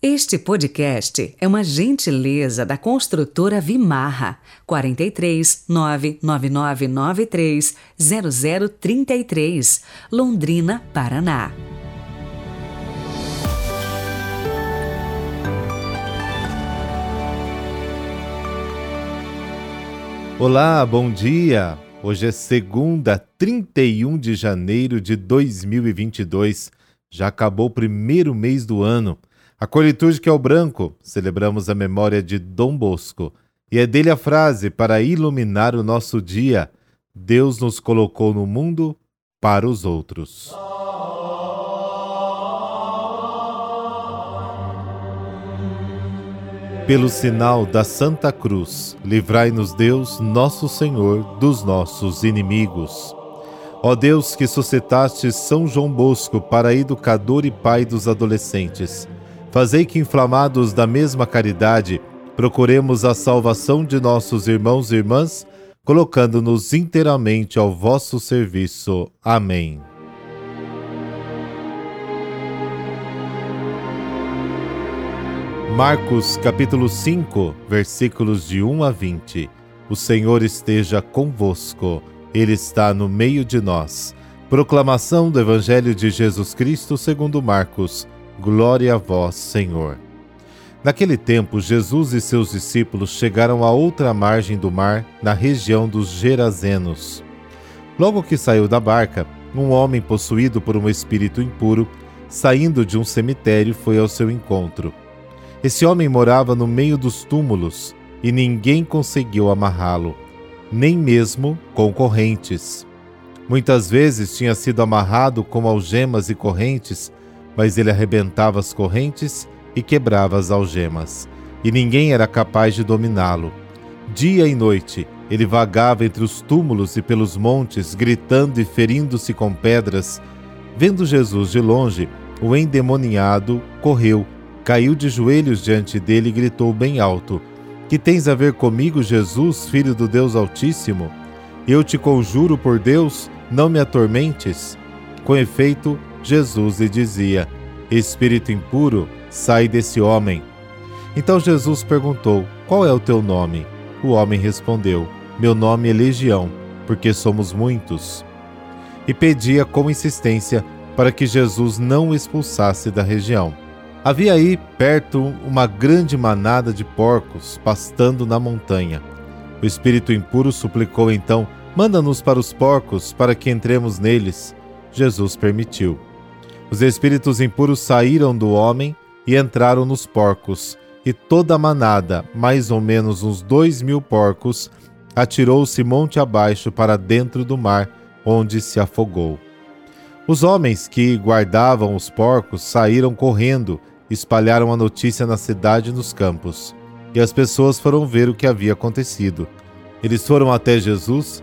Este podcast é uma gentileza da construtora Vimarra 43 99993 0033, Londrina, Paraná. Olá, bom dia. Hoje é segunda, 31 de janeiro de 2022. Já acabou o primeiro mês do ano. A cor litúrgica é o branco, celebramos a memória de Dom Bosco. E é dele a frase para iluminar o nosso dia: Deus nos colocou no mundo para os outros. Pelo sinal da Santa Cruz, livrai-nos Deus, nosso Senhor, dos nossos inimigos. Ó Deus que suscitaste São João Bosco para educador e pai dos adolescentes, Fazei que, inflamados da mesma caridade, procuremos a salvação de nossos irmãos e irmãs, colocando-nos inteiramente ao vosso serviço. Amém. Marcos capítulo 5, versículos de 1 a 20. O Senhor esteja convosco, Ele está no meio de nós. Proclamação do Evangelho de Jesus Cristo segundo Marcos Glória a vós, Senhor. Naquele tempo, Jesus e seus discípulos chegaram à outra margem do mar, na região dos Gerazenos. Logo que saiu da barca, um homem possuído por um espírito impuro, saindo de um cemitério, foi ao seu encontro. Esse homem morava no meio dos túmulos e ninguém conseguiu amarrá-lo, nem mesmo com correntes. Muitas vezes tinha sido amarrado com algemas e correntes mas ele arrebentava as correntes e quebrava as algemas, e ninguém era capaz de dominá-lo. Dia e noite ele vagava entre os túmulos e pelos montes, gritando e ferindo-se com pedras. Vendo Jesus de longe, o endemoniado correu, caiu de joelhos diante dele e gritou bem alto: Que tens a ver comigo, Jesus, filho do Deus Altíssimo? Eu te conjuro por Deus, não me atormentes. Com efeito, Jesus lhe dizia: Espírito impuro, sai desse homem. Então Jesus perguntou: Qual é o teu nome? O homem respondeu: Meu nome é Legião, porque somos muitos. E pedia com insistência para que Jesus não o expulsasse da região. Havia aí perto uma grande manada de porcos pastando na montanha. O espírito impuro suplicou então: Manda-nos para os porcos, para que entremos neles. Jesus permitiu. Os espíritos impuros saíram do homem e entraram nos porcos, e toda a manada, mais ou menos uns dois mil porcos, atirou-se monte abaixo para dentro do mar, onde se afogou. Os homens que guardavam os porcos saíram correndo, espalharam a notícia na cidade e nos campos. E as pessoas foram ver o que havia acontecido. Eles foram até Jesus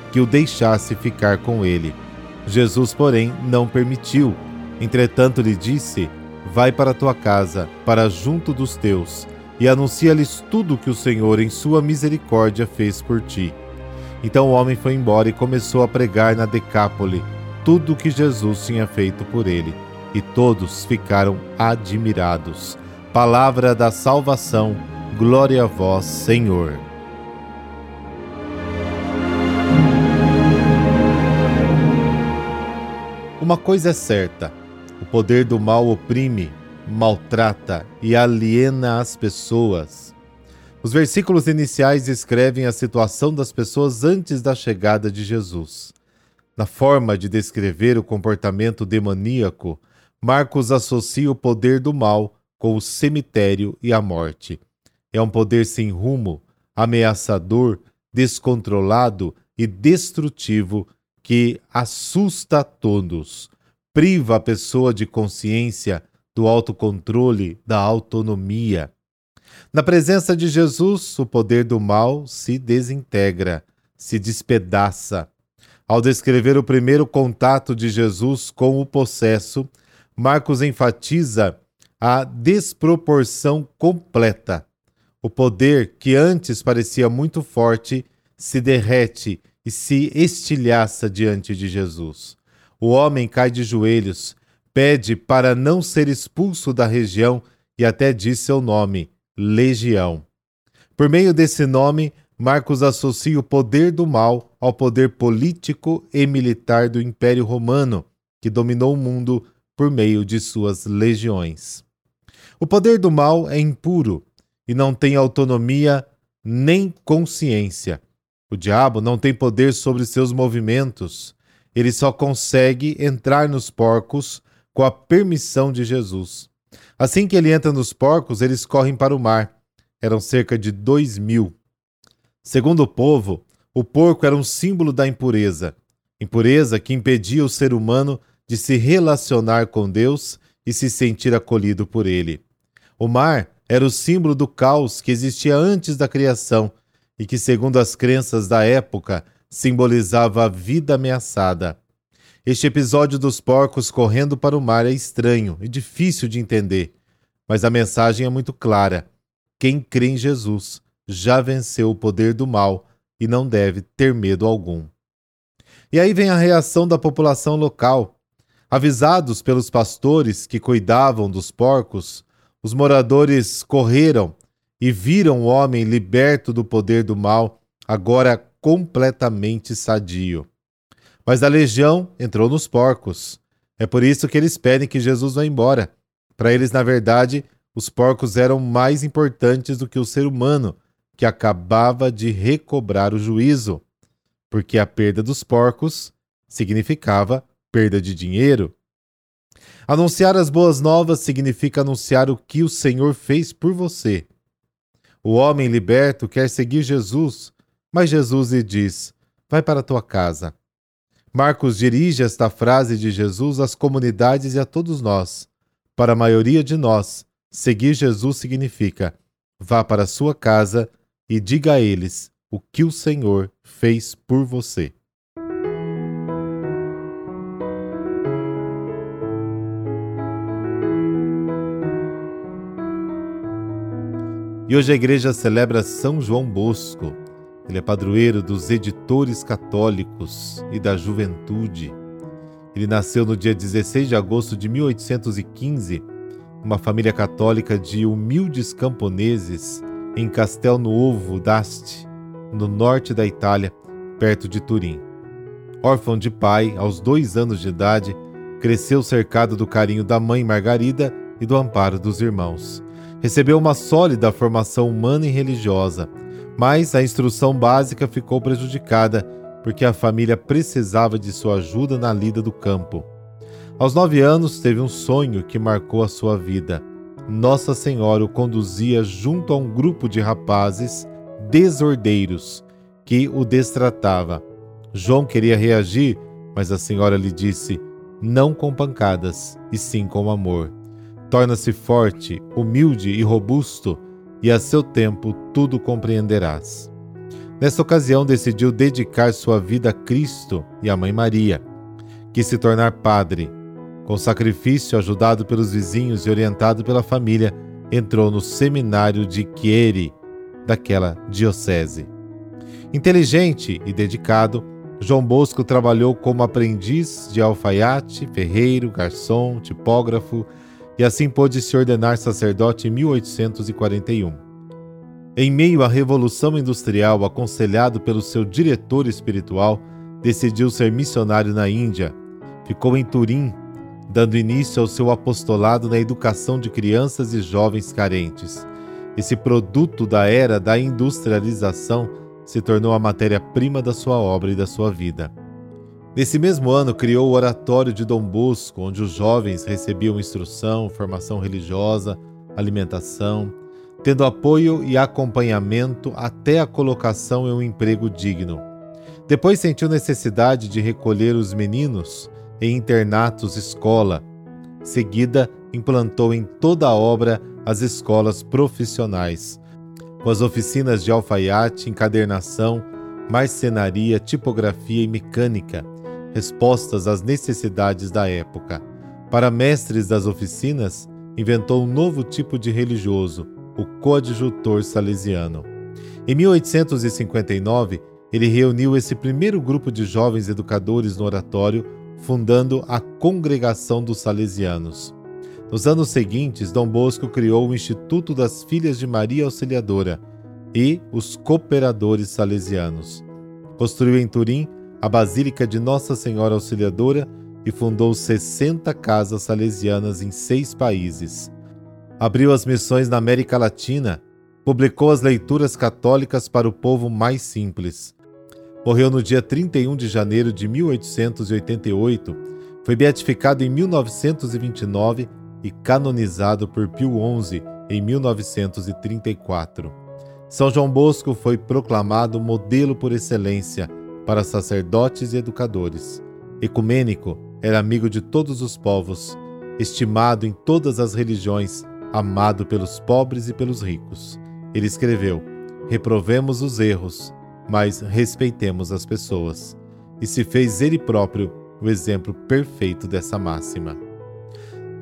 que o deixasse ficar com ele. Jesus, porém, não permitiu. Entretanto, lhe disse: Vai para tua casa, para junto dos teus, e anuncia-lhes tudo o que o Senhor, em sua misericórdia, fez por ti. Então o homem foi embora e começou a pregar na Decápole tudo o que Jesus tinha feito por ele. E todos ficaram admirados. Palavra da salvação, glória a vós, Senhor. Uma coisa é certa: o poder do mal oprime, maltrata e aliena as pessoas. Os versículos iniciais descrevem a situação das pessoas antes da chegada de Jesus. Na forma de descrever o comportamento demoníaco, Marcos associa o poder do mal com o cemitério e a morte. É um poder sem rumo, ameaçador, descontrolado e destrutivo que assusta a todos, priva a pessoa de consciência, do autocontrole, da autonomia. Na presença de Jesus, o poder do mal se desintegra, se despedaça. Ao descrever o primeiro contato de Jesus com o possesso, Marcos enfatiza a desproporção completa. O poder que antes parecia muito forte se derrete e se estilhaça diante de Jesus. O homem cai de joelhos, pede para não ser expulso da região e até diz seu nome, Legião. Por meio desse nome, Marcos associa o poder do mal ao poder político e militar do Império Romano, que dominou o mundo por meio de suas legiões. O poder do mal é impuro e não tem autonomia nem consciência. O diabo não tem poder sobre seus movimentos. Ele só consegue entrar nos porcos com a permissão de Jesus. Assim que ele entra nos porcos, eles correm para o mar. Eram cerca de dois mil. Segundo o povo, o porco era um símbolo da impureza. Impureza que impedia o ser humano de se relacionar com Deus e se sentir acolhido por ele. O mar era o símbolo do caos que existia antes da criação e que, segundo as crenças da época, simbolizava a vida ameaçada. Este episódio dos porcos correndo para o mar é estranho e difícil de entender, mas a mensagem é muito clara. Quem crê em Jesus já venceu o poder do mal e não deve ter medo algum. E aí vem a reação da população local. Avisados pelos pastores que cuidavam dos porcos, os moradores correram e viram o homem liberto do poder do mal, agora completamente sadio. Mas a legião entrou nos porcos. É por isso que eles pedem que Jesus vá embora. Para eles, na verdade, os porcos eram mais importantes do que o ser humano, que acabava de recobrar o juízo, porque a perda dos porcos significava perda de dinheiro. Anunciar as boas novas significa anunciar o que o Senhor fez por você. O homem liberto quer seguir Jesus, mas Jesus lhe diz: Vai para a tua casa. Marcos dirige esta frase de Jesus às comunidades e a todos nós. Para a maioria de nós, seguir Jesus significa: vá para a sua casa e diga a eles o que o Senhor fez por você. E hoje a igreja celebra São João Bosco. Ele é padroeiro dos editores católicos e da juventude. Ele nasceu no dia 16 de agosto de 1815, numa família católica de humildes camponeses em Castel Nuovo d'Asti, no norte da Itália, perto de Turim. Órfão de pai, aos dois anos de idade, cresceu cercado do carinho da mãe Margarida e do amparo dos irmãos. Recebeu uma sólida formação humana e religiosa, mas a instrução básica ficou prejudicada porque a família precisava de sua ajuda na lida do campo. Aos nove anos, teve um sonho que marcou a sua vida. Nossa Senhora o conduzia junto a um grupo de rapazes desordeiros que o destratava. João queria reagir, mas a Senhora lhe disse: não com pancadas, e sim com amor torna-se forte, humilde e robusto, e a seu tempo tudo compreenderás. Nesta ocasião, decidiu dedicar sua vida a Cristo e à Mãe Maria, quis se tornar padre. Com sacrifício, ajudado pelos vizinhos e orientado pela família, entrou no seminário de Chieri, daquela diocese. Inteligente e dedicado, João Bosco trabalhou como aprendiz de alfaiate, ferreiro, garçom, tipógrafo e assim pôde se ordenar sacerdote em 1841. Em meio à Revolução Industrial, aconselhado pelo seu diretor espiritual, decidiu ser missionário na Índia. Ficou em Turim, dando início ao seu apostolado na educação de crianças e jovens carentes. Esse produto da era da industrialização se tornou a matéria-prima da sua obra e da sua vida. Nesse mesmo ano, criou o Oratório de Dom Bosco, onde os jovens recebiam instrução, formação religiosa, alimentação, tendo apoio e acompanhamento até a colocação em um emprego digno. Depois sentiu necessidade de recolher os meninos em internatos escola. Seguida, implantou em toda a obra as escolas profissionais, com as oficinas de alfaiate, encadernação, marcenaria, tipografia e mecânica, respostas às necessidades da época. Para mestres das oficinas, inventou um novo tipo de religioso, o coadjutor salesiano. Em 1859, ele reuniu esse primeiro grupo de jovens educadores no oratório, fundando a Congregação dos Salesianos. Nos anos seguintes, Dom Bosco criou o Instituto das Filhas de Maria Auxiliadora e os Cooperadores Salesianos. Construiu em Turim a Basílica de Nossa Senhora Auxiliadora e fundou 60 casas salesianas em seis países. Abriu as missões na América Latina, publicou as leituras católicas para o povo mais simples. Morreu no dia 31 de janeiro de 1888, foi beatificado em 1929 e canonizado por Pio XI em 1934. São João Bosco foi proclamado modelo por excelência para sacerdotes e educadores. Ecumênico, era amigo de todos os povos, estimado em todas as religiões, amado pelos pobres e pelos ricos. Ele escreveu: Reprovemos os erros, mas respeitemos as pessoas. E se fez ele próprio o exemplo perfeito dessa máxima.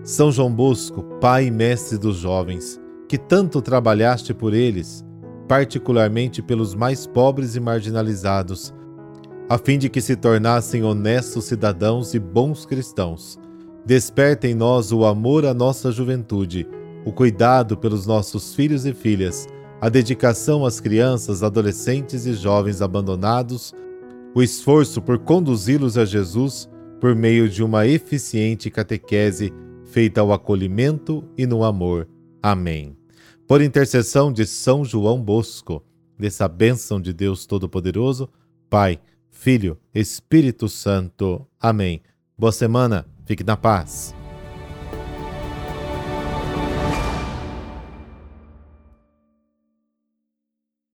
São João Bosco, pai e mestre dos jovens, que tanto trabalhaste por eles, particularmente pelos mais pobres e marginalizados, a fim de que se tornassem honestos cidadãos e bons cristãos. Desperta em nós o amor à nossa juventude, o cuidado pelos nossos filhos e filhas, a dedicação às crianças, adolescentes e jovens abandonados, o esforço por conduzi-los a Jesus por meio de uma eficiente catequese feita ao acolhimento e no amor. Amém. Por intercessão de São João Bosco, dessa bênção de Deus Todo-Poderoso, Pai, Filho, Espírito Santo. Amém. Boa semana, fique na paz.